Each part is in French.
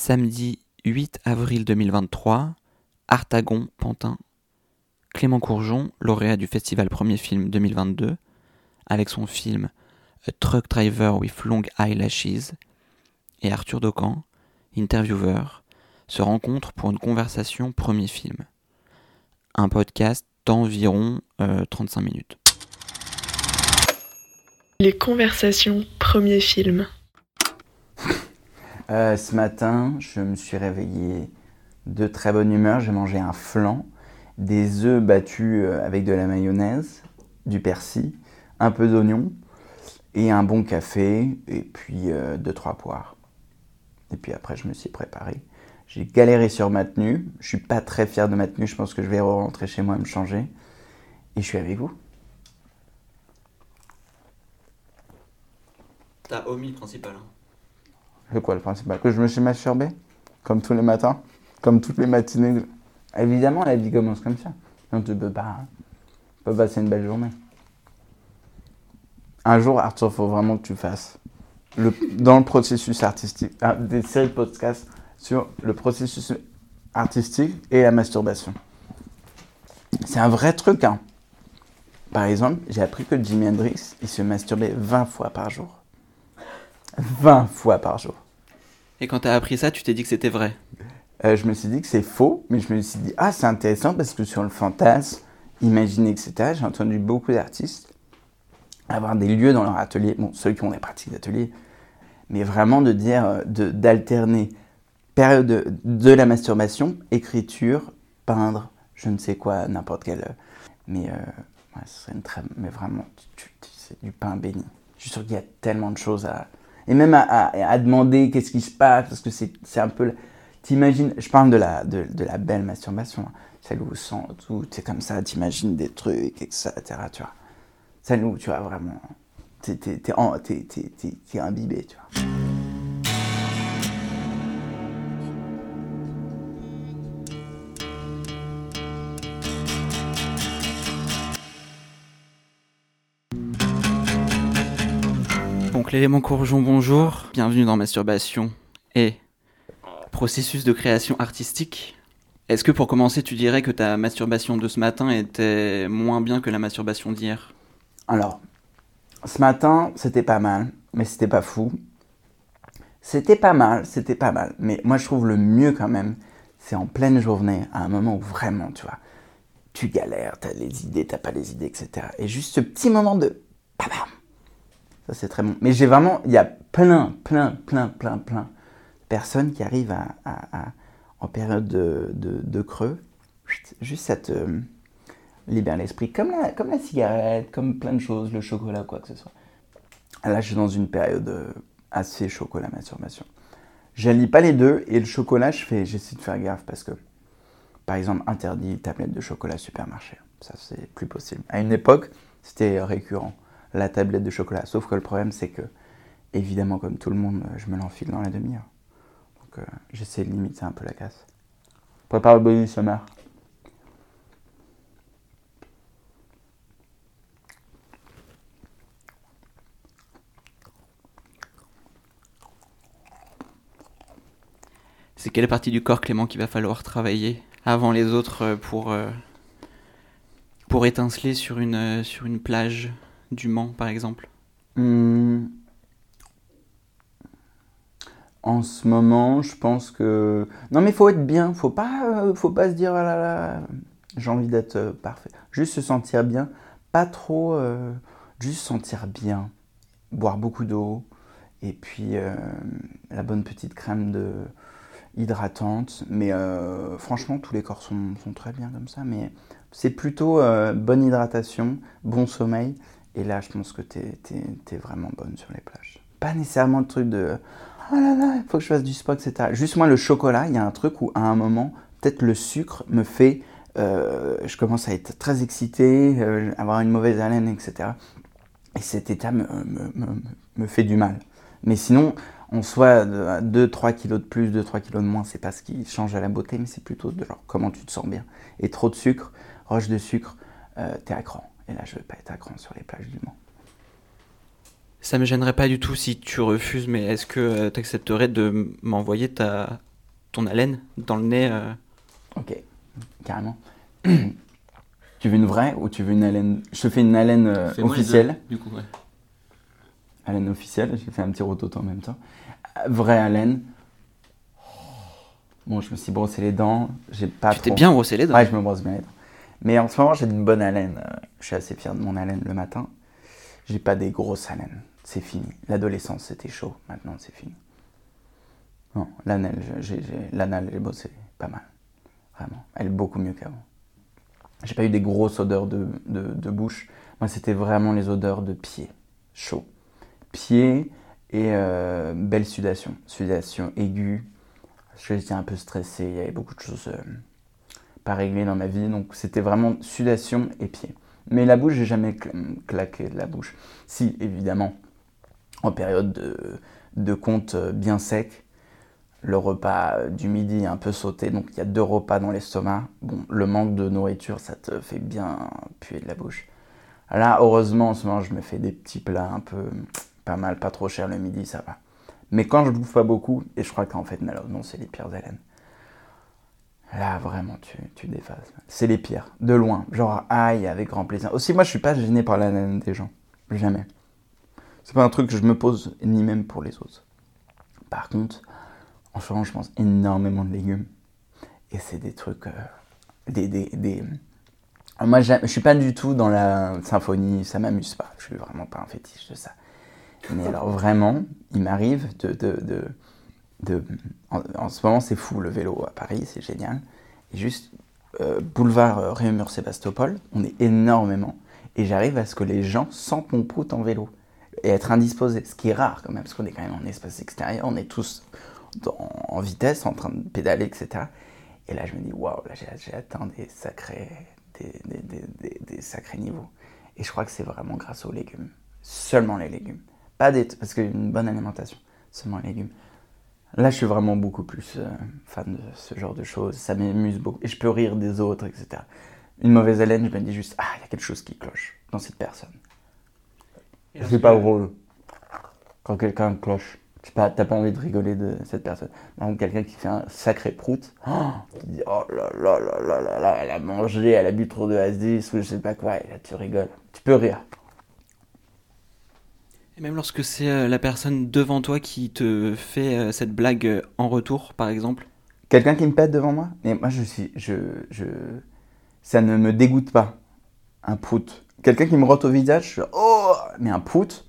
Samedi 8 avril 2023, Artagon, Pantin. Clément Courgeon, lauréat du festival Premier Film 2022, avec son film A Truck Driver with Long Eyelashes, et Arthur Docan, interviewer, se rencontrent pour une conversation Premier Film. Un podcast d'environ euh, 35 minutes. Les conversations Premier Film. Euh, ce matin, je me suis réveillé de très bonne humeur. J'ai mangé un flan, des œufs battus euh, avec de la mayonnaise, du persil, un peu d'oignon et un bon café et puis euh, deux trois poires. Et puis après, je me suis préparé. J'ai galéré sur ma tenue. Je suis pas très fier de ma tenue. Je pense que je vais rentrer chez moi et me changer. Et je suis avec vous. T'as omis principal. C'est quoi le principal Que je me suis masturbé Comme tous les matins Comme toutes les matinées Évidemment, la vie commence comme ça. Donc tu peux pas, tu passer une belle journée. Un jour, Arthur, faut vraiment que tu fasses le, dans le processus artistique, ah, des séries de podcasts sur le processus artistique et la masturbation. C'est un vrai truc, hein. Par exemple, j'ai appris que Jimi Hendrix, il se masturbait 20 fois par jour. 20 fois par jour. Et quand t'as appris ça, tu t'es dit que c'était vrai. Euh, je me suis dit que c'est faux, mais je me suis dit, ah, c'est intéressant parce que sur le fantasme, imaginer, etc., j'ai entendu beaucoup d'artistes avoir des lieux dans leur atelier, bon, ceux qui ont des pratiques d'atelier, mais vraiment de dire, euh, d'alterner période de, de la masturbation, écriture, peindre, je ne sais quoi, n'importe quel. euh, Mais, euh, une très. Mais vraiment, tu- tu- c'est du pain béni. Je suis sûr qu'il y a tellement de choses à. Et même à, demander qu'est-ce qui se passe, parce que c'est un peu. T'imagines, je parle de la, de, de la belle masturbation, hein, celle où sans tout, c'est comme ça, t'imagines des trucs, etc. Tu vois. Celle où tu vois vraiment. T'es t'es- t'es en- t'es- t'es- t'es- t'es imbibé, tu vois. Donc l'élément courgeon, bonjour. Bienvenue dans Masturbation et processus de création artistique. Est-ce que pour commencer, tu dirais que ta masturbation de ce matin était moins bien que la masturbation d'hier? Alors, ce matin, c'était pas mal, mais c'était pas fou. C'était pas mal, c'était pas mal. Mais moi, je trouve le mieux quand même, c'est en pleine journée, à un moment où vraiment, tu vois, tu galères, t'as les idées, t'as pas les idées, etc. Et juste ce petit moment de... bam, bam. Ça, c'est très bon. Mais j'ai vraiment... Il y a plein, plein, plein, plein, plein de personnes qui arrivent à, à- à- en période de, creux. Juste cette... euh, libère l'esprit, comme la, cigarette, comme plein de choses, le chocolat, quoi que ce soit. Là, je suis dans une période euh, assez chocolat masturbation. J'allie pas les deux et le chocolat, je fais, j'essaie de faire gaffe parce que, par exemple, interdit tablette de chocolat supermarché. Ça, c'est plus possible. À une époque, c'était récurrent, la tablette de chocolat. Sauf que le problème, c'est que, évidemment, comme tout le monde, euh, je me l'enfile dans la demi-heure. Donc, euh, j'essaie de limiter un peu la casse. Prépare le body summer. C'est quelle partie du corps, Clément, qu'il va falloir travailler avant les autres euh, pour, pour étinceler sur une, sur une plage? Du Mans, par exemple Hmm. En ce moment, je pense que non, mais faut être bien. Faut pas, euh, faut pas se dire ah là là, j'ai envie d'être euh, parfait. Juste se sentir bien, pas trop, euh, juste sentir bien, boire beaucoup d'eau et puis la bonne petite crème de hydratante. Mais franchement, tous les corps sont, sont très bien comme ça. Mais c'est plutôt bonne hydratation, bon sommeil. Et là, je pense que t'es es, vraiment bonne sur les plages. Pas nécessairement le truc de oh là là, il faut que je fasse du sport, etc. Juste moi, le chocolat, il y a un truc où à un moment, peut-être le sucre me fait. euh, je commence à être très excité, euh, avoir une mauvaise haleine, etc. Et cet état me fait du mal. Mais sinon, en soi, 2-3 kilos de plus, 2-3 kilos de moins, c'est pas ce qui change à la beauté, mais c'est plutôt de genre comment tu te sens bien. Et trop de sucre, roche de sucre, euh, t'es à cran. Et là, je veux pas être à cran sur les plages du Mans. Ça me gênerait pas du tout si tu refuses, mais est-ce que tu accepterais de m'envoyer ta ton haleine dans le nez. euh? Ok, carrément. tu veux une vraie ou tu veux une haleine? Je te fais une haleine euh, officielle. deux, du coup, ouais. Haleine officielle, j'ai fait un petit rototo en même temps. Euh, Vraie haleine. Bon, je me suis brossé les dents. J'ai pas Tu t'es trop- bien brossé les dents. Ouais, je me brosse bien les dents. Mais en ce moment, j'ai une bonne haleine. Je suis assez fier de mon haleine le matin. J'ai pas des grosses haleines. C'est fini. L'adolescence, c'était chaud. Maintenant, c'est fini. Non, l'anal, j'ai, bossé pas mal. Vraiment. Elle est beaucoup mieux qu'avant. J'ai pas eu des grosses odeurs de, de, de bouche. Moi, c'était vraiment les odeurs de pied. Chaud. Pied et euh, belle sudation. Sudation aiguë. J'étais un peu stressé. Il y avait beaucoup de choses. euh, réglé dans ma vie. Donc c'était vraiment sudation et pied. Mais la bouche, j'ai jamais cl- claqué de la bouche. Si, évidemment, en période de, de compte euh, bien sec, le repas du midi est un peu sauté, donc il y a deux repas dans l'estomac. Bon, le manque de nourriture, ça te fait bien puer de la bouche. Là, heureusement, en ce moment, je me fais des petits plats un peu pas mal, pas trop cher le midi, ça va. Mais quand je bouffe pas beaucoup, et je crois qu'en fait, malheureusement, c'est les pires haleines. Là, vraiment, tu, tu. C'est les pires, de loin. Genre, aïe, avec grand plaisir. Aussi, moi, je suis pas gêné par la laine des gens. Jamais. C'est pas un truc que je me pose, ni même pour les autres. Par contre, en ce moment, je mange énormément de légumes. Et c'est des trucs. euh, des, des, des- Moi, je suis pas du tout dans la symphonie, ça m'amuse pas. Je suis vraiment pas un fétiche de ça. Mais alors, vraiment, il m'arrive de, de, en, ce moment, c'est fou le vélo à Paris, c'est génial. Et juste, euh, boulevard euh, Réaumur-Sébastopol, on est énormément. Et j'arrive à ce que les gens prout en vélo. Et être indisposés, ce qui est rare quand même, parce qu'on est quand même en espace extérieur, on est tous dans- en vitesse, en train de pédaler, etc. Et là, je me dis, waouh, là, j'ai atteint des sacrés, des sacrés niveaux. Et je crois que c'est vraiment grâce aux légumes. Seulement les légumes. Pas des, parce qu'une bonne alimentation, seulement les légumes. Là, je suis vraiment beaucoup plus euh, fan de ce genre de choses. Ça m'amuse beaucoup. Et je peux rire des autres, etc. Une mauvaise haleine, je me dis juste, ah, il y a quelque chose qui cloche dans cette personne. C'est pas drôle. Quand quelqu'un cloche, tu pas, t'as pas envie de rigoler de cette personne. Par exemple, quelqu'un qui fait un sacré prout, oh, qui dit oh là là là là là là, elle a mangé, elle a bu trop de Asdis ou je sais pas quoi, et là tu rigoles. Tu peux rire. Même lorsque c'est euh, la personne devant toi qui te fait euh, cette blague euh, en retour, par exemple. Quelqu'un qui me pète devant moi, mais moi je suis, je, je, ça ne me dégoûte pas. Un prout. Quelqu'un qui me rote au visage, je suis oh, mais un prout,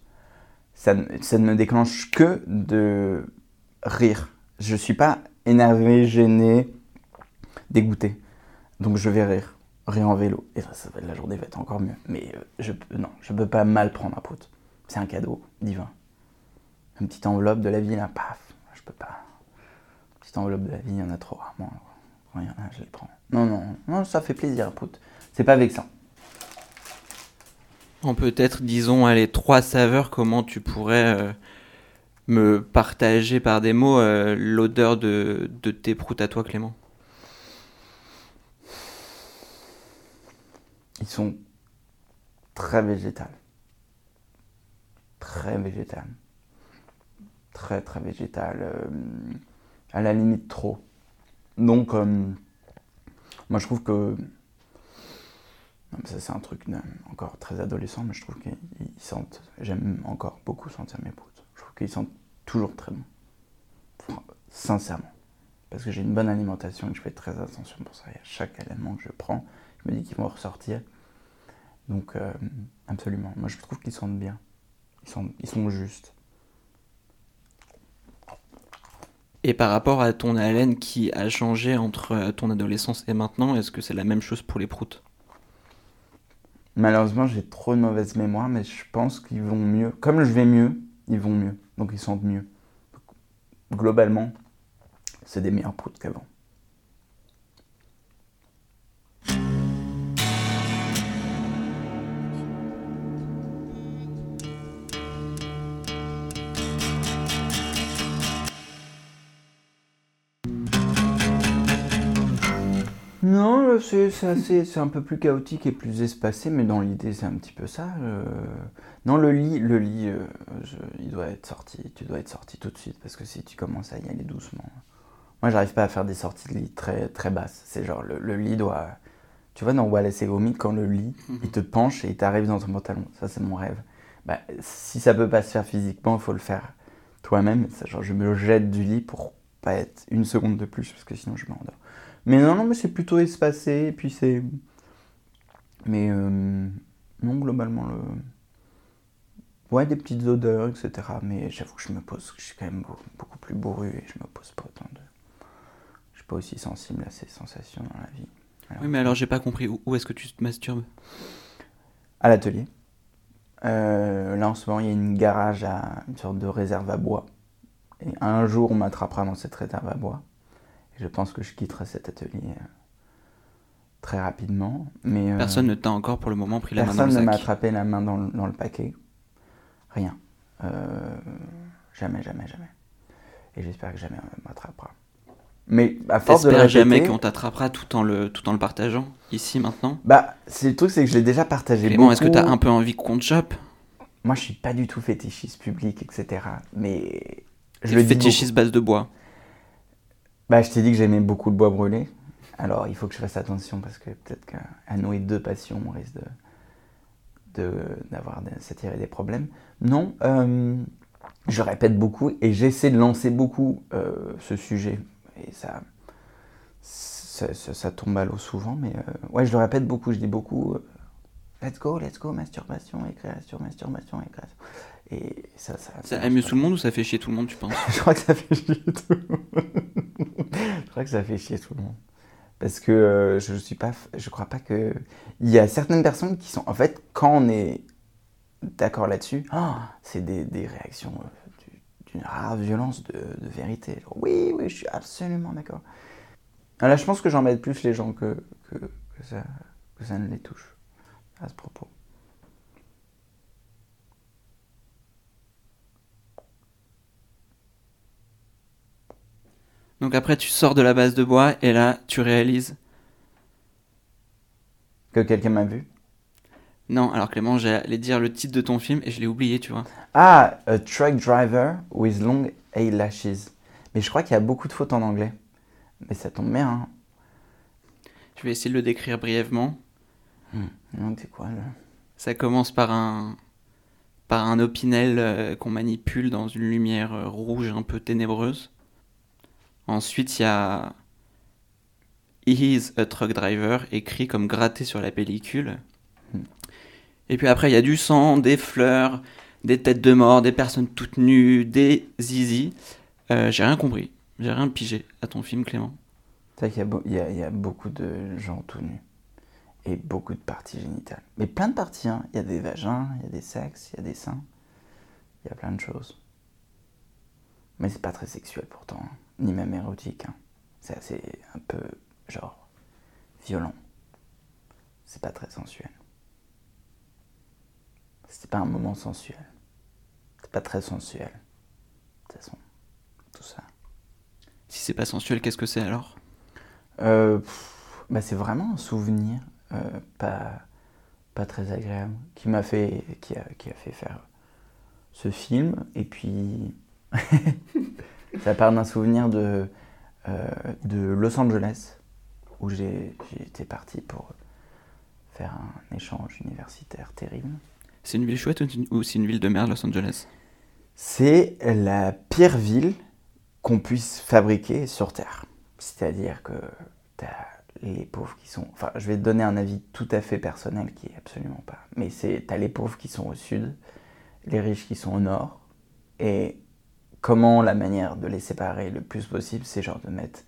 ça, ne- ça ne me déclenche que de rire. Je suis pas énervé, gêné, dégoûté. Donc je vais rire, rire en vélo. Et ça, ça la journée va être encore mieux. Mais euh, je, non, je peux pas mal prendre un prout. C'est un cadeau divin. Une petite enveloppe de la vie là, paf, je peux pas. Petite enveloppe de la vie, il y en a trop rarement. Quand il y en a, je les prends. Non, non, non, ça fait plaisir, prout. C'est pas vexant. En peut-être, disons, allez, trois saveurs, comment tu pourrais euh, me partager par des mots euh, l'odeur de, de tes proutes à toi, Clément? Ils sont très végétales. Très végétales. Très, très végétales. euh, à la limite, trop. Donc, euh, moi, je trouve que. Ça, c'est un truc encore très adolescent, mais je trouve qu'ils ils sentent. J'aime encore beaucoup sentir mes proutes. Je trouve qu'ils sentent toujours très bon. Sincèrement. Parce que j'ai une bonne alimentation et que je fais très attention pour ça. Et à chaque aliment que je prends, je me dis qu'ils vont ressortir. Donc, euh, absolument. Moi, je trouve qu'ils sentent bien. Ils sont, ils sont justes. Et par rapport à ton haleine qui a changé entre euh, ton adolescence et maintenant, est-ce que c'est la même chose pour les proutes? Malheureusement, j'ai trop de mauvaise mémoire, mais je pense qu'ils vont mieux. Comme je vais mieux, ils vont mieux. Donc, ils sentent mieux. Globalement, c'est des meilleurs proutes qu'avant. Non, c'est un peu plus chaotique et plus espacé, mais dans l'idée, c'est un petit peu ça. euh. Non, le lit, le lit euh, je- il doit être sorti. Tu dois être sorti tout de suite, parce que si tu commences à y aller doucement, Moi, j'arrive pas à faire des sorties de lit très, très basses. C'est genre, le, le lit doit. Tu vois, dans Wallace et Gromit, quand le lit, Mhm. il te penche et il t'arrive dans ton pantalon. Ça, c'est mon rêve. Bah, si ça peut pas se faire physiquement, il faut le faire toi-même. Genre, je me jette du lit pour pas être une seconde de plus, parce que sinon, je m'endors. Mais non, non, mais c'est plutôt espacé, et puis c'est. Mais euh, non, globalement, le. Ouais, des petites odeurs, etc. Mais j'avoue que je me pose, je suis quand même beaucoup, beaucoup plus bourru et je me pose pas autant de. Je suis pas aussi sensible à ces sensations dans la vie. Oui, mais alors j'ai pas compris. Où, où est-ce que tu te masturbes? À l'atelier. Euh, là en ce moment, il y a une garage à une sorte de réserve à bois. Et un jour, on m'attrapera dans cette réserve à bois. Je pense que je quitterai cet atelier euh, très rapidement. Mais euh, Personne ne t'a encore pour le moment pris la main dans personne le ne m'a attrapé la main dans le, dans le paquet. Rien. Euh, jamais, jamais, jamais. Et j'espère que jamais on m'attrapera. Mais à force de le répéter, jamais qu'on t'attrapera tout en le tout en le partageant ici maintenant? bah, c'est le truc, c'est que je l'ai déjà partagé. Clément, est-ce que beaucoup. t'as un peu envie qu'on te chope? Moi, je suis pas du tout fétichiste public, etc. Mais je le dis beaucoup. fétichiste base de bois. Bah, je t'ai dit que j'aimais beaucoup le bois brûlé. Alors, il faut que je fasse attention parce que peut-être qu'à nouer deux passions, on risque de d'avoir de, s'attirer des problèmes. Non, euh, je répète beaucoup et j'essaie de lancer beaucoup euh, ce sujet. Et ça, ça, tombe à l'eau souvent, mais euh, ouais, je le répète beaucoup. Je dis beaucoup let's go, let's go, masturbation et création, masturbation et. Et ça, ça, Ça amuse tout le monde ou ça fait chier tout le monde, tu penses Je crois que ça fait chier tout le monde. je crois que ça fait chier tout le monde. Parce que euh, je suis pas, je crois pas que il y a certaines personnes qui sont, en fait, quand on est d'accord là-dessus, ah, c'est des, des réactions euh, du- d'une rare violence de, de vérité. Genre, oui, oui, je suis absolument d'accord. Là, je pense que j'embête plus les gens que, que, que ça, que ça ne les touche à ce propos. Donc après tu sors de la base de bois et là tu réalises Que quelqu'un m'a vu. non, alors Clément, j'allais dire le titre de ton film et je l'ai oublié, tu vois. Ah, a truck driver with long eyelashes. Mais je crois qu'il y a beaucoup de fautes en anglais. Mais ça tombe bien. Hein. Je vais essayer de le décrire brièvement. Non, c'est quoi là? Ça commence par un par un opinel euh, qu'on manipule dans une lumière euh, rouge un peu ténébreuse. Ensuite, il y a He a truck driver écrit comme gratté sur la pellicule. Et puis après, il y a du sang, des fleurs, des têtes de mort, des personnes toutes nues, des zizi. Euh, J'ai rien compris. J'ai rien pigé à ton film, Clément. C'est vrai qu'il y, y a beaucoup de gens tout nus. Et beaucoup de parties génitales. Mais plein de parties. Hein. Il y a des vagins, il y a des sexes, il y a des seins. Il y a plein de choses. Mais c'est pas très sexuel pourtant. hein. Ni même érotique. hein. C'est assez un peu genre violent. C'est pas très sensuel. C'est pas un moment sensuel. C'est pas très sensuel. De toute façon, tout ça. Si c'est pas sensuel, qu'est-ce que c'est alors? Euh, pff, bah, c'est vraiment un souvenir euh, pas, pas très agréable qui m'a fait qui a, qui a fait faire ce film et puis ça part d'un souvenir de euh, de Los Angeles où j'ai été parti pour faire un échange universitaire terrible. C'est une ville chouette ou c'est une ville de merde, Los Angeles? C'est la pire ville qu'on puisse fabriquer sur Terre. C'est-à-dire que t'as les pauvres qui sont... Enfin, je vais te donner un avis tout à fait personnel qui est absolument pas... Mais c'est t'as les pauvres qui sont au sud, les riches qui sont au nord, et comment la manière de les séparer le plus possible, c'est genre de mettre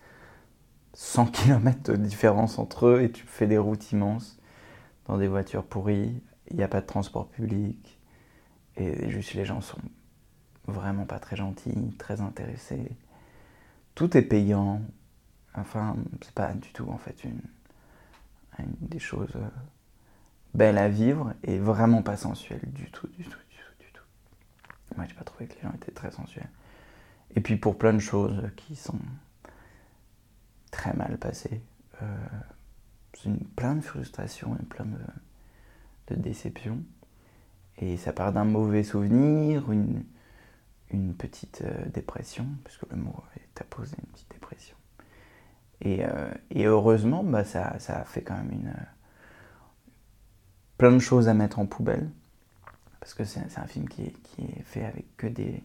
100 km de différence entre eux et tu fais des routes immenses dans des voitures pourries, il n'y a pas de transport public, et juste les gens sont vraiment pas très gentils, très intéressés. Tout est payant. Enfin, c'est pas du tout en fait une, une des choses euh, belles à vivre et vraiment pas sensuelles du tout, du tout, du tout, du tout. Moi, j'ai pas trouvé que les gens étaient très sensuels. Et puis pour plein de choses qui sont très mal passées, euh, c'est plein de frustrations et plein de, de déceptions. Et ça part d'un mauvais souvenir, une, une petite euh, dépression, parce que le mot est apposé, une petite dépression. Et, euh, et heureusement, bah, ça, ça a fait quand même une, plein de choses à mettre en poubelle. Parce que c'est c'est un film qui est, qui est fait avec que des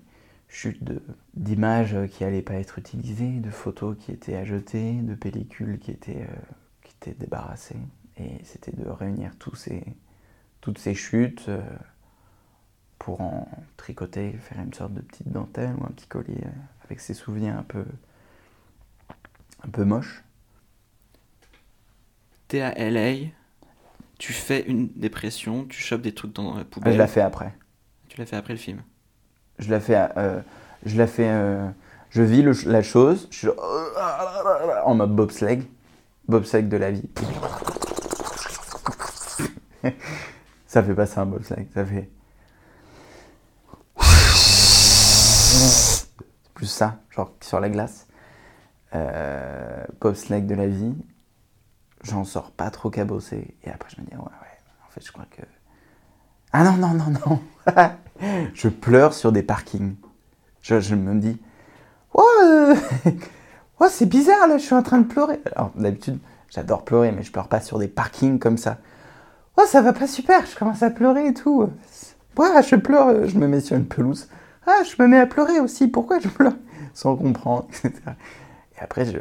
chutes de- d'images qui n'allaient pas être utilisées, de photos qui étaient à jeter, de pellicules qui étaient, euh, qui étaient débarrassées. Et c'était de réunir tous ces, toutes ces chutes euh, pour en tricoter, faire une sorte de petite dentelle ou un petit collier euh, avec ces souvenirs un peu, un peu moches. T'es à LA, tu fais une dépression, tu chopes des trucs dans la Ah, poubelle. je l'ai fait après. Tu l'as fait après le film. Je la fais, euh, je la fais, euh, je vis la chose, je suis en mode bobsleigh, bobsleigh de la vie. ça fait pas ça un bobsleigh, ça fait. Plus ça, genre sur la glace. Euh, bobsleigh de la vie, j'en sors pas trop cabossé. Et après je me dis, ouais, ouais, en fait je crois que. Ah non, non, non, non Je pleure sur des parkings. Je, me dis, oh, c'est bizarre là, je suis en train de pleurer. Alors d'habitude, j'adore pleurer, mais je pleure pas sur des parkings comme ça. Oh, ça va pas super, je commence à pleurer et tout. Ouais, je pleure, euh, je me mets sur une pelouse. Ah, je me mets à pleurer aussi, pourquoi je pleure Sans comprendre, etc. Et après, je,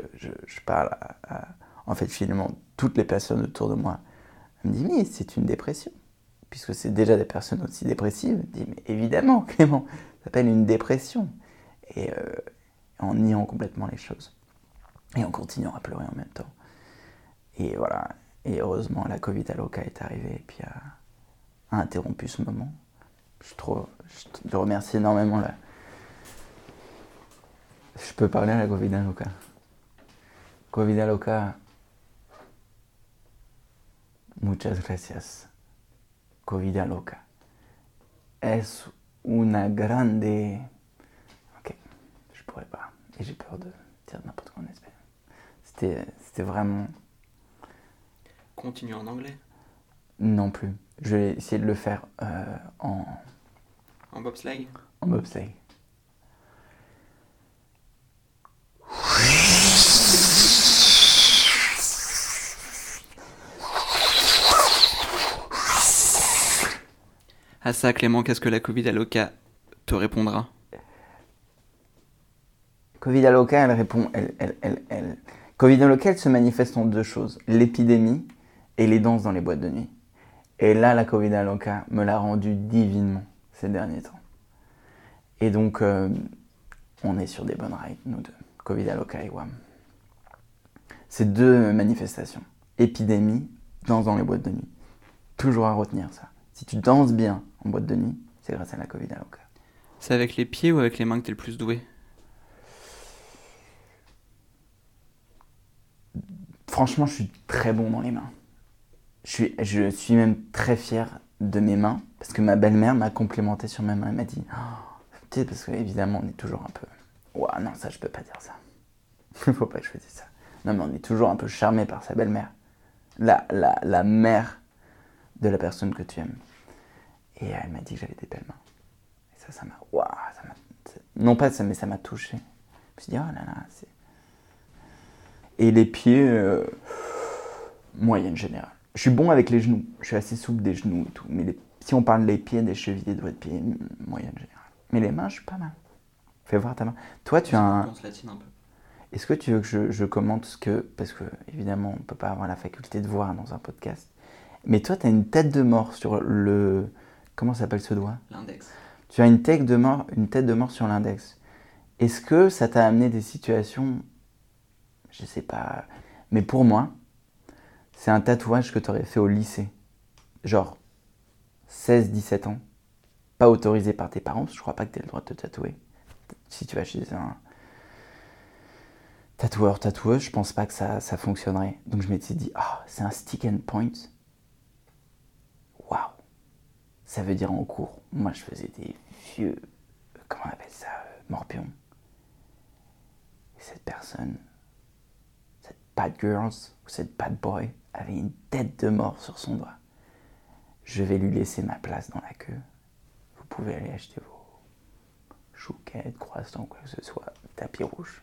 parle à, en fait, finalement, toutes les personnes autour de moi. Me dit, mais c'est une dépression puisque c'est déjà des personnes aussi dépressives, dit mais évidemment Clément, ça s'appelle une dépression. Et euh, en niant complètement les choses. Et en continuant à pleurer en même temps. Et voilà. Et heureusement, la Covid à est arrivée et puis a, interrompu ce moment. Je, trouve, je, remercie énormément la. Je peux parler à la Covid à. Covid à Loca. Muchas gracias. Covida loca. Es una grande. Ok, je pourrais pas. Et j'ai peur de dire n'importe quoi en espagnol. C'était, c'était vraiment. Continue en anglais? Non plus. Je vais essayer de le faire euh, en, En bobsleigh? en bobsleigh. À ça, Clément, qu'est-ce que la Covid à Loca te répondra? Covid loca, elle répond. Elle, elle, elle. Covid loca, elle se manifeste en deux choses l'épidémie et les danses dans les boîtes de nuit. Et là, la Covid loca me l'a rendu divinement ces derniers temps. Et donc, euh, on est sur des bonnes rails, nous deux. Covid loca et WAM. Ces deux manifestations. Épidémie, danse dans les boîtes de nuit. Toujours à retenir ça. Si tu danses bien en boîte de nuit, c'est grâce à la Covid loca. C'est avec les pieds ou avec les mains que t'es le plus doué? Franchement, je suis très bon dans les mains. Je suis, je suis même très fier de mes mains parce que ma belle-mère m'a complimenté sur mes mains. Elle m'a dit, oh, tu sais, parce qu'évidemment, on est toujours un peu. Ouah, non, ça, je peux pas dire ça. Il faut pas que je fasse ça. Non, mais on est toujours un peu charmé par sa belle-mère. La, la, la mère de la personne que tu aimes. Et elle m'a dit que j'avais des belles mains. Et ça, ça m'a. M'a. Non pas ça, mais ça m'a touché. Je me suis dit, oh là là, c'est. Et les pieds, euh, moyenne générale. Je suis bon avec les genoux. Je suis assez souple des genoux et tout. Mais les- si on parle des pieds, des chevilles, des doigts de pied, moyenne générale. Mais les mains, je suis pas mal. Fais voir ta main. Toi, tu as un. Est-ce que tu veux que je, je commente ce que. Parce que, évidemment, on ne peut pas avoir la faculté de voir dans un podcast. Mais toi, tu as une tête de mort sur le. Comment s'appelle ce doigt? L'index. Tu as une tête de mort, une tête de mort sur l'index. Est-ce que ça t'a amené des situations? Je sais pas. Mais pour moi, c'est un tatouage que tu aurais fait au lycée. Genre 16-17 ans. Pas autorisé par tes parents, parce que je crois pas que tu aies le droit de te tatouer. Si tu vas chez un tatoueur, tatoueuse, je pense pas que ça, ça fonctionnerait. Donc je m'étais dit, ah, c'est un stick and point. Ça veut dire en cours. Moi, je faisais des vieux. Comment on appelle ça euh, Morpions. Et cette personne, cette bad girls ou cette bad boy, avait une tête de mort sur son doigt. Je vais lui laisser ma place dans la queue. Vous pouvez aller acheter vos chouquettes, croissants, quoi que ce soit, tapis rouge.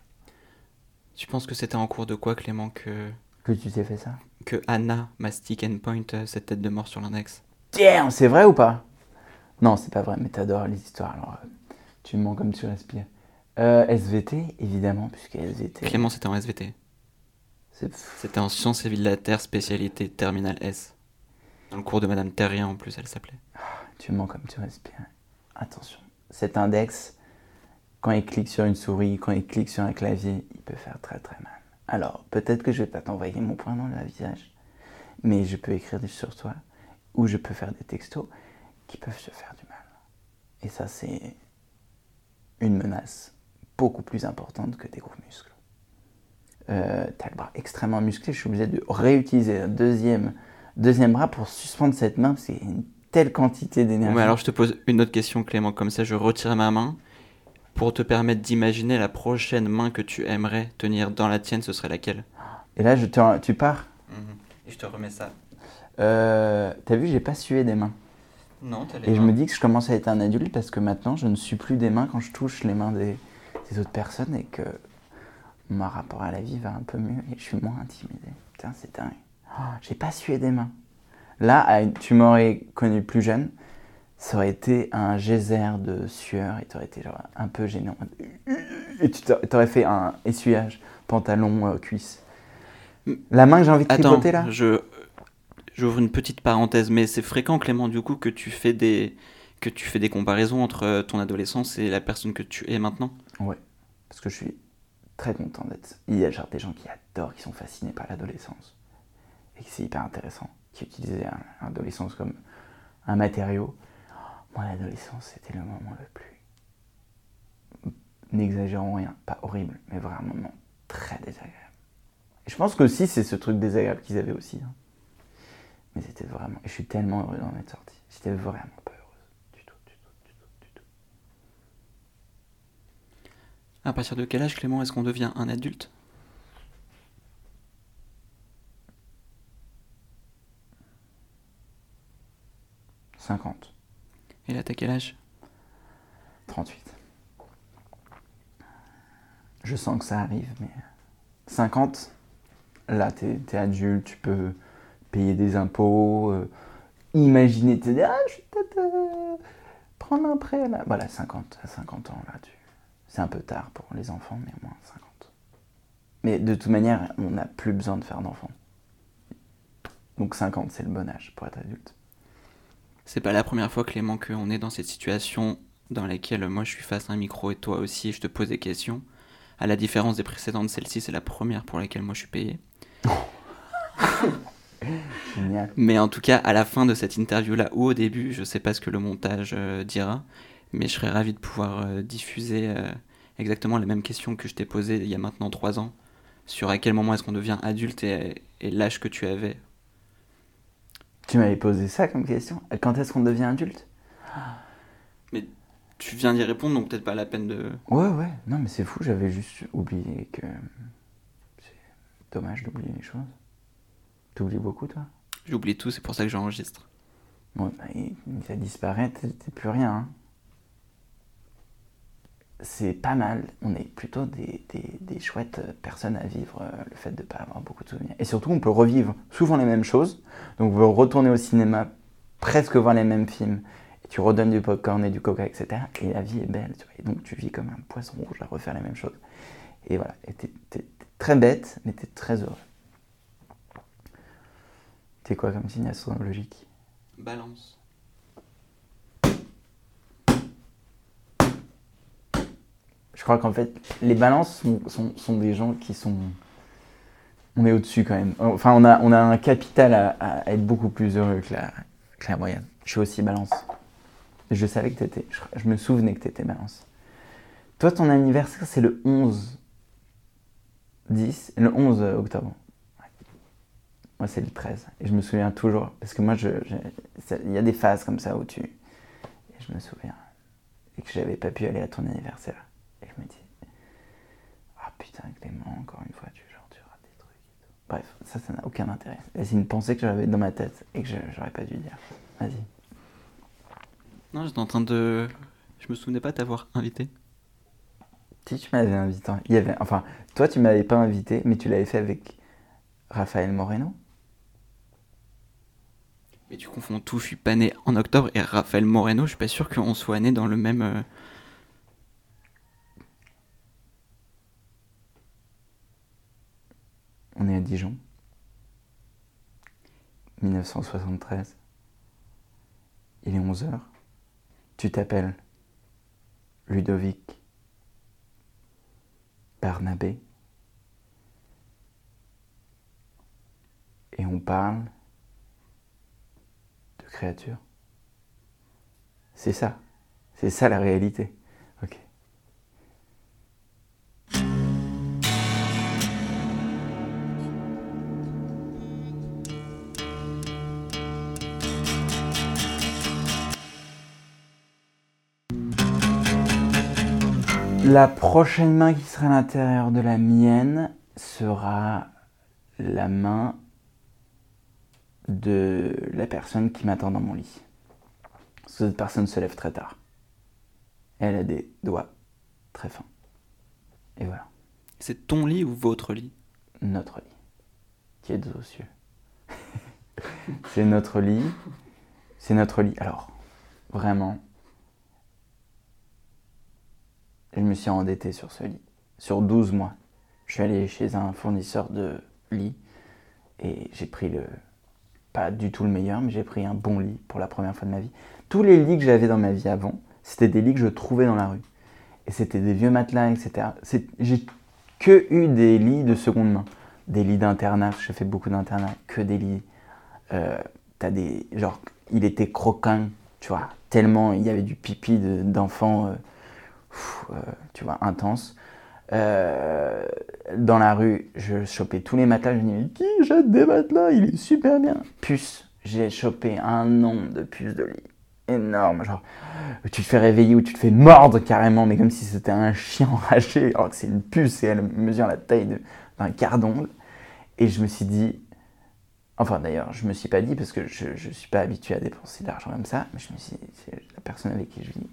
Tu penses que c'était en cours de quoi, Clément, que, Que tu t'es fait ça? que Anna mastique and point euh, cette tête de mort sur l'index? Tiens, c'est vrai ou pas? Non, c'est pas vrai, mais t'adores les histoires, alors euh, tu mens comme tu respires. Euh, SVT, évidemment, puisque SVT. Clément, c'était en SVT. C'était en sciences et vie de la Terre, spécialité terminale S. Dans le cours de Madame Terrien, en plus, elle s'appelait. Tu mens comme tu respires. Attention, cet index, quand il clique sur une souris, quand il clique sur un clavier, il peut faire très très mal. Alors, peut-être que je vais pas t'envoyer mon poing dans le visage, mais je peux écrire sur toi, ou je peux faire des textos qui peuvent se faire du mal. Et ça, c'est une menace beaucoup plus importante que des gros muscles. Euh, T'as le bras extrêmement musclé, je suis obligé de réutiliser un deuxième, deuxième bras pour suspendre cette main, parce qu'il y a une telle quantité d'énergie. Mais alors, je te pose une autre question, Clément. Comme ça, je retire ma main. Pour te permettre d'imaginer la prochaine main que tu aimerais tenir dans la tienne, ce serait laquelle? Et là, je te- tu pars? Et je te remets ça. Euh, T'as vu, j'ai pas sué des mains. Non, t'as Et je me dis que je commence à être un adulte parce que maintenant, je ne suis plus des mains quand je touche les mains des, des autres personnes et que mon rapport à la vie va un peu mieux et je suis moins intimidé. Putain, c'est dingue. Oh, j'ai pas sué des mains. Là, tu m'aurais connu plus jeune, ça aurait été un geyser de sueur et t'aurais été genre un peu gênant. Et tu t'a- t'aurais fait un essuyage, pantalon, euh, cuisse. La main que j'ai envie de tripoter là? je j'ouvre une petite parenthèse, mais c'est fréquent, Clément, du coup, que tu fais des que tu fais des comparaisons entre ton adolescence et la personne que tu es maintenant? Ouais, parce que je suis très content d'être. Il y a genre des gens qui adorent, qui sont fascinés par l'adolescence. Et que c'est hyper intéressant, qui utilisaient l'adolescence comme un matériau. Moi, l'adolescence, c'était le moment le plus. N'exagérons rien, pas horrible, mais vraiment un moment très désagréable. Et je pense que aussi, c'est ce truc désagréable qu'ils avaient aussi. hein. Mais c'était vraiment. Et je suis tellement heureux d'en être sorti. J'étais vraiment pas heureuse. Du tout, du tout, du tout, du tout. À partir de quel âge, Clément, est-ce qu'on devient un adulte « 50, Et là, t'as quel âge? 38. Je sens que ça arrive, mais 50, là, t'es es adulte, tu peux payer des impôts, euh, imaginer, te dire, ah, je vais peut-être euh, prendre un prêt, là. Voilà, 50, à 50 ans, là, tu... c'est un peu tard pour les enfants, mais au moins 50. Mais de toute manière, on n'a plus besoin de faire d'enfants. Donc 50, c'est le bon âge pour être adulte. C'est pas la première fois, Clément, qu'on est dans cette situation dans laquelle moi je suis face à un micro et toi aussi, je te pose des questions. À la différence des précédentes, celle-ci, c'est la première pour laquelle moi je suis payé. Génial. Mais en tout cas, à la fin de cette interview-là, ou au début, je sais pas ce que le montage euh, dira, mais je serais ravi de pouvoir euh, diffuser euh, exactement les mêmes questions que je t'ai posées il y a maintenant trois ans, sur à quel moment est-ce qu'on devient adulte et, et l'âge que tu avais. Tu m'avais posé ça comme question. Quand est-ce qu'on devient adulte? Tu viens d'y répondre, donc peut-être pas la peine de... Ouais, ouais. Non, mais c'est fou, j'avais juste oublié que. C'est dommage d'oublier les choses. T'oublies beaucoup, toi? J'oublie tout, c'est pour ça que j'enregistre. Ouais, bah, ça disparaît, t'es plus rien. hein. C'est pas mal. On est plutôt des, des- des chouettes personnes à vivre euh, le fait de ne pas avoir beaucoup de souvenirs. Et surtout, on peut revivre souvent les mêmes choses. Donc, on peut retourner au cinéma, presque voir les mêmes films. Et tu redonnes du popcorn et du coca, etc. Et la vie est belle. Tu vois. Et donc, tu vis comme un poisson rouge à refaire les mêmes choses. Et voilà. Et t'es très bête, mais t'es très heureux. T'es quoi comme signe astrologique Balance. Je crois qu'en fait, les balances sont, sont- sont des gens qui sont. On est au-dessus quand même. Enfin, on a, on a un capital à, à être beaucoup plus heureux que la, que la moyenne. Je suis aussi balance. Je savais que t'étais. Je, je me souvenais que t'étais balance. Toi, ton anniversaire, c'est le 11 10, le 11 octobre. Moi, c'est le 13. Et je me souviens toujours. Parce que moi, je, il y a des phases comme ça où tu. Et je me souviens. Et que j'avais pas pu aller à ton anniversaire. Et je me dis, ah putain, Clément, encore une fois, tu, genre, tu rates des trucs. et tout. Bref, ça, ça n'a aucun intérêt. Et C'est une pensée que j'avais dans ma tête et que j'aurais pas dû dire. Vas-y. Non, j'étais en train de... Je me souvenais pas t'avoir invité. Si tu m'avais invité, il y avait, enfin, toi tu m'avais pas invité, mais tu l'avais fait avec Raphaël Moreno. Mais tu confonds tout, je suis pas né en octobre et Raphaël Moreno, je suis pas sûr qu'on soit né dans le même. euh, On est à Dijon. 1973. Il est 11h. Tu t'appelles Ludovic Barnabé. Et on parle C'est ça. C'est ça la réalité. La prochaine main qui sera à l'intérieur de la mienne sera la main de la personne qui m'attend dans mon lit. Cette personne se lève très tard. Elle a des doigts très fins. Et voilà, C'est ton lit ou votre lit? Notre lit, qui est aux cieux. C'est notre lit. C'est notre lit. Alors, vraiment, je me suis endetté sur ce lit. Sur 12 mois. Je suis allé chez un fournisseur de lit et j'ai pris le. Pas du tout le meilleur, mais j'ai pris un bon lit pour la première fois de ma vie. Tous les lits que j'avais dans ma vie avant, c'était des lits que je trouvais dans la rue. Et c'était des vieux matelas, etc. J'ai que eu des lits de seconde main. Des lits d'internat, je fais beaucoup d'internat, que des lits. euh, T'as des. Genre, il était croquant, tu vois, tellement il y avait du pipi de- d'enfants, euh, euh, tu vois, intense. Euh, dans la rue, je chopais tous les matelas, je me disais, qui jette des matelas, il est super bien. Puce, j'ai chopé un nombre de puces de lit énorme, genre tu te fais réveiller ou tu te fais mordre carrément, mais comme si c'était un chien enragé, alors que c'est une puce et elle mesure la taille d'un quart d'ongle. Et je me suis dit, enfin d'ailleurs, je me suis pas dit parce que je ne suis pas habitué à dépenser de l'argent comme ça, mais je me suis dit, la personne avec qui je vis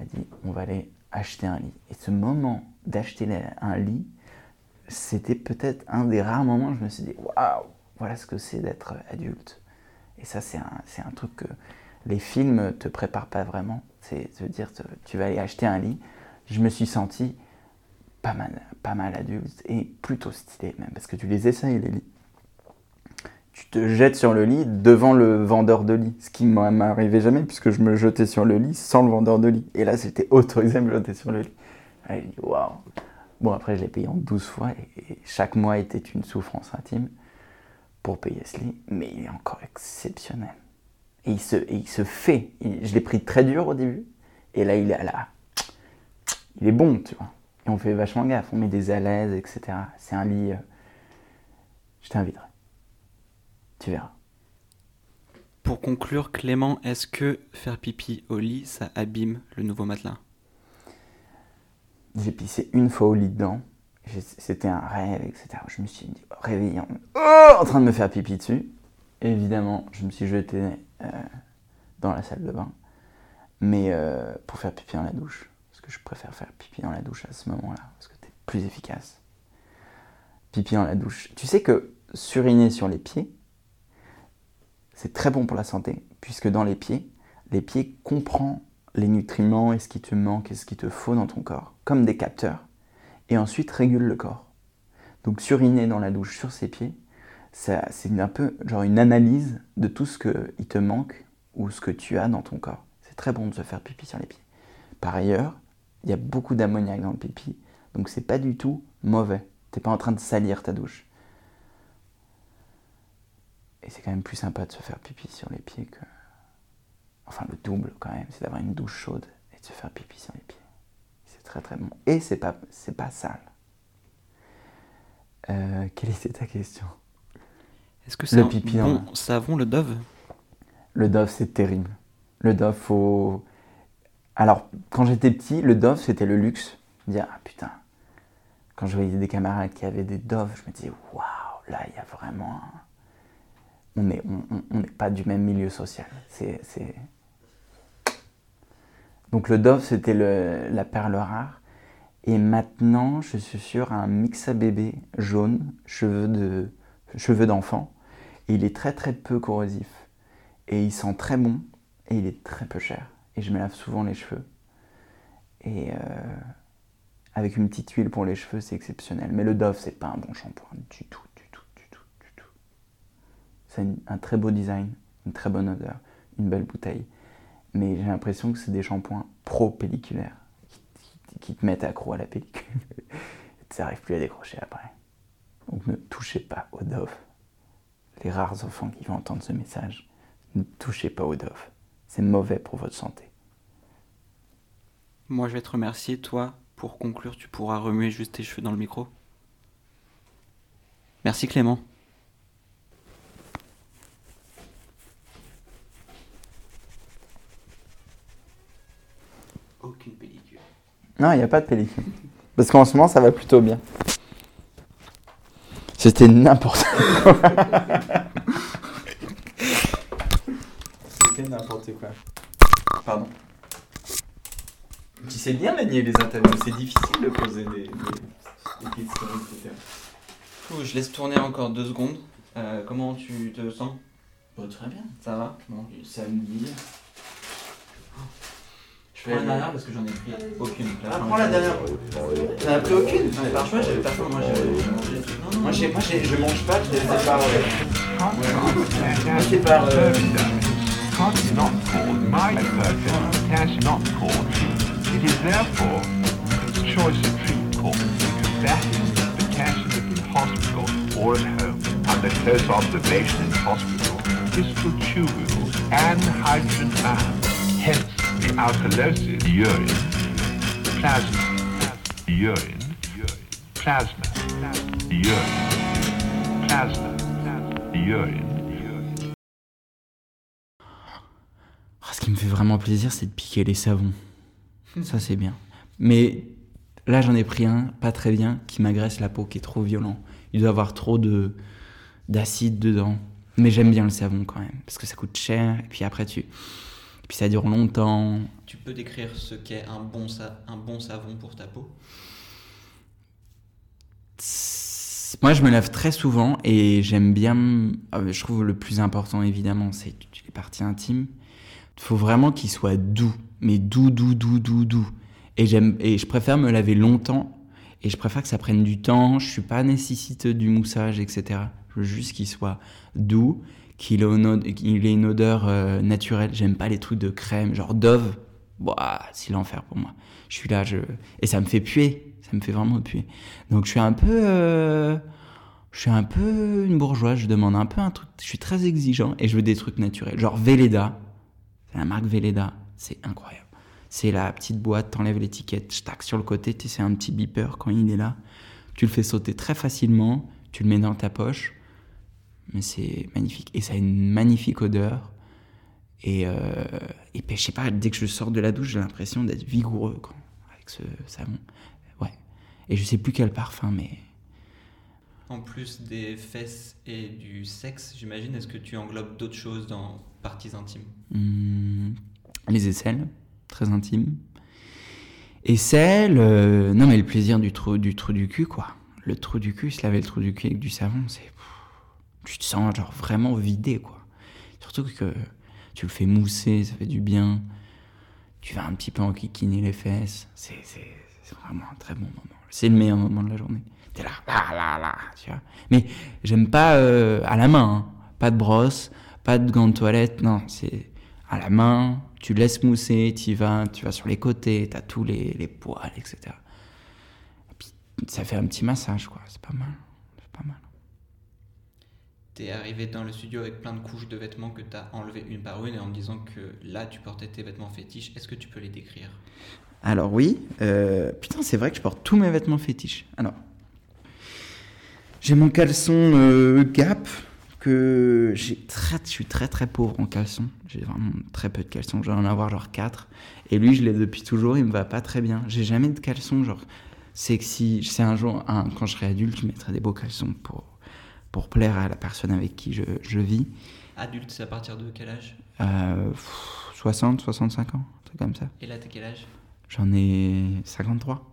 a dit, on va aller acheter un lit. Et ce moment d'acheter un lit, c'était peut-être un des rares moments où je me suis dit, waouh, voilà ce que c'est d'être adulte. Et ça, c'est un, un truc que les films te préparent pas vraiment. C'est de dire, te- tu vas aller acheter un lit. Je me suis senti pas mal, pas mal adulte et plutôt stylé même, parce que tu les essayes les lits. Tu te jettes sur le lit devant le vendeur de lit, ce qui ne m'arrivait jamais puisque je me jetais sur le lit sans le vendeur de lit. Et là, c'était autorisé à me jeter sur le lit. Bon, après, je l'ai payé en 12 fois et, chaque mois était une souffrance intime pour payer ce lit, mais il est encore exceptionnel. Et il se, il se fait. Je l'ai pris très dur au début, et là, il est à la. Il est bon, tu vois. Et on fait vachement gaffe, on met des alaises, etc. C'est un lit. euh, Je t'inviterai. Tu verras. Pour conclure, Clément, est-ce que faire pipi au lit, ça abîme le nouveau matelas? J'ai pissé une fois au lit dedans. C'était un rêve, etc. Je me suis dit, réveillé en, oh, en train de me faire pipi dessus. Évidemment, je me suis jeté euh, dans la salle de bain. Mais euh, pour faire pipi dans la douche. Parce que je préfère faire pipi dans la douche à ce moment-là. Parce que t'es plus efficace. Pipi dans la douche. Tu sais que suriner sur les pieds, c'est très bon pour la santé. Puisque dans les pieds, les pieds comprennent les nutriments et ce qui te manque et ce qu'il te faut dans ton corps, comme des capteurs, et ensuite régule le corps. Donc suriner dans la douche sur ses pieds, c'est un peu genre une analyse de tout ce qu'il te manque ou ce que tu as dans ton corps. C'est très bon de se faire pipi sur les pieds. Par ailleurs, il y a beaucoup d'ammoniac dans le pipi, donc c'est pas du tout mauvais. T'es pas en train de salir ta douche. Et c'est quand même plus sympa de se faire pipi sur les pieds que enfin le double quand même, c'est d'avoir une douche chaude et de se faire pipi sur les pieds. C'est très très bon. Et c'est pas, c'est pas sale. Euh, quelle était ta question? Est-ce que c'est Le un pipi dans bon savon, le Dove? Le Dove, c'est terrible. Le Dove, faut. Alors, quand j'étais petit, le Dove, c'était le luxe. Disais, ah putain. Quand je voyais des camarades qui avaient des Dove, je me disais, waouh, là, il y a vraiment. un- On n'est pas du même milieu social. Donc, le Dove, c'était la perle rare. Et maintenant, je suis sur un mix jaune, cheveux de cheveux d'enfant. Il est très très peu corrosif. Et il sent très bon. Et il est très peu cher. Et je me lave souvent les cheveux. Et euh, avec une petite huile pour les cheveux, c'est exceptionnel. Mais le Dove, c'est pas un bon shampoing du tout, du tout, du tout, du tout. C'est un très beau design, une très bonne odeur, une belle bouteille. Mais j'ai l'impression que c'est des shampoings pro-pelliculaires qui, te mettent accro à la pellicule. Tu n'arrives plus à décrocher après. Donc ne touchez pas au Dove. Les rares enfants qui vont entendre ce message, ne touchez pas au Dove. C'est mauvais pour votre santé. Moi, je vais te remercier. Toi, pour conclure, tu pourras remuer juste tes cheveux dans le micro. Merci Clément. Aucune pellicule. Non, il n'y a pas de pellicule. Parce qu'en ce moment, ça va plutôt bien. C'était n'importe quoi. C'était n'importe quoi. Pardon. Tu sais bien manier les interviews, c'est difficile de poser des, questions, etc. Ouh, je laisse tourner encore deux secondes. Euh, comment tu te sens? Très bien. Ça va? Bon. Samedi. Je prends la dernière parce que j'en ai pris aucune. Ah, prends la dernière. T'en as pris aucune Non, mais par choix, j'avais pas faim. Moi, j'ai mangé Moi, j'ai, moi j'ai, je mange pas, je les sépare. Euh, not called my that's not called. It is therefore the choice of true called because that is the in hospital or at home under close observation in hospital is for tubule and hydrogen. Hence alkalosis urine, plasma, urine, plasma, urine, plasma, urine. Ah, ce qui me fait vraiment plaisir, c'est de piquer les savons. Ça, c'est bien. Mais là, j'en ai pris un, pas très bien, qui m'agresse la peau, qui est trop violent. Il doit avoir trop de d'acide dedans. Mais j'aime bien le savon quand même, parce que ça coûte cher. Et puis après, tu. Et puis ça dure longtemps. Tu peux décrire ce qu'est un bon, un bon savon pour ta peau? Moi, je me lave très souvent et j'aime bien. euh, Je trouve le plus important, évidemment, c'est les parties intimes. Il faut vraiment qu'il soit doux, mais doux, doux, doux, doux, doux. Et, j'aime, et je préfère me laver longtemps et je préfère que ça prenne du temps. Je suis pas nécessiteux du moussage, etc. Je veux juste qu'il soit doux, qu'il ait une odeur, euh, naturelle. J'aime pas les trucs de crème, genre Dove. Bah, c'est l'enfer pour moi. Je suis là, je... et ça me fait puer. Ça me fait vraiment puer. Donc je suis un peu, euh, je suis un peu une bourgeoise. Je demande un peu un truc. Je suis très exigeant et je veux des trucs naturels. Genre c'est la marque Velleda, c'est incroyable. C'est la petite boîte, t'enlèves l'étiquette, je tac sur le côté, tu sais, c'est un petit beeper quand il est là. Tu le fais sauter très facilement, tu le mets dans ta poche, mais c'est magnifique. Et ça a une magnifique odeur. Et, euh, et puis, je sais pas, dès que je sors de la douche, j'ai l'impression d'être vigoureux quoi, avec ce savon. Ouais. Et je sais plus quel parfum, mais En plus des fesses et du sexe, j'imagine, est-ce que tu englobes d'autres choses dans parties intimes? Hum, les aisselles, très intimes. Aisselles, euh, non mais le plaisir du trou, du trou du cul, quoi. Le trou du cul, se laver le trou du cul avec du savon, c'est... Tu te sens genre vraiment vidé, quoi. Surtout que tu le fais mousser, ça fait du bien. Tu vas un petit peu enquiquiner les fesses. C'est vraiment un très bon moment. C'est le meilleur moment de la journée. T'es là, là, là, là, tu vois. Mais j'aime pas euh, à la main, hein. pas de brosse, pas de gants de toilette, non, c'est à la main, tu laisses mousser, tu vas, tu vas sur les côtés, t'as tous les, les poils, etc. Et puis ça fait un petit massage, quoi, c'est pas mal, c'est pas mal. T'es arrivé dans le studio avec plein de couches de vêtements que t'as enlevées une par une et en me disant que là tu portais tes vêtements fétiches. Est-ce que tu peux les décrire? Alors oui, euh, putain, c'est vrai que je porte tous mes vêtements fétiches. Alors, j'ai mon caleçon euh, Gap que j'ai très, je suis très très pauvre en caleçon. J'ai vraiment très peu de caleçons. Je dois en avoir genre 4 Et lui, je l'ai depuis toujours. Il me va pas très bien. J'ai jamais de caleçon genre sexy. C'est un jour, un, quand je serai adulte, je mettrai des beaux caleçons pour pour plaire à la personne avec qui je, je vis. Adulte, c'est à partir de quel âge? Euh, pff, 60, 65 ans, comme ça. Et là, t'es quel âge? J'en ai 53.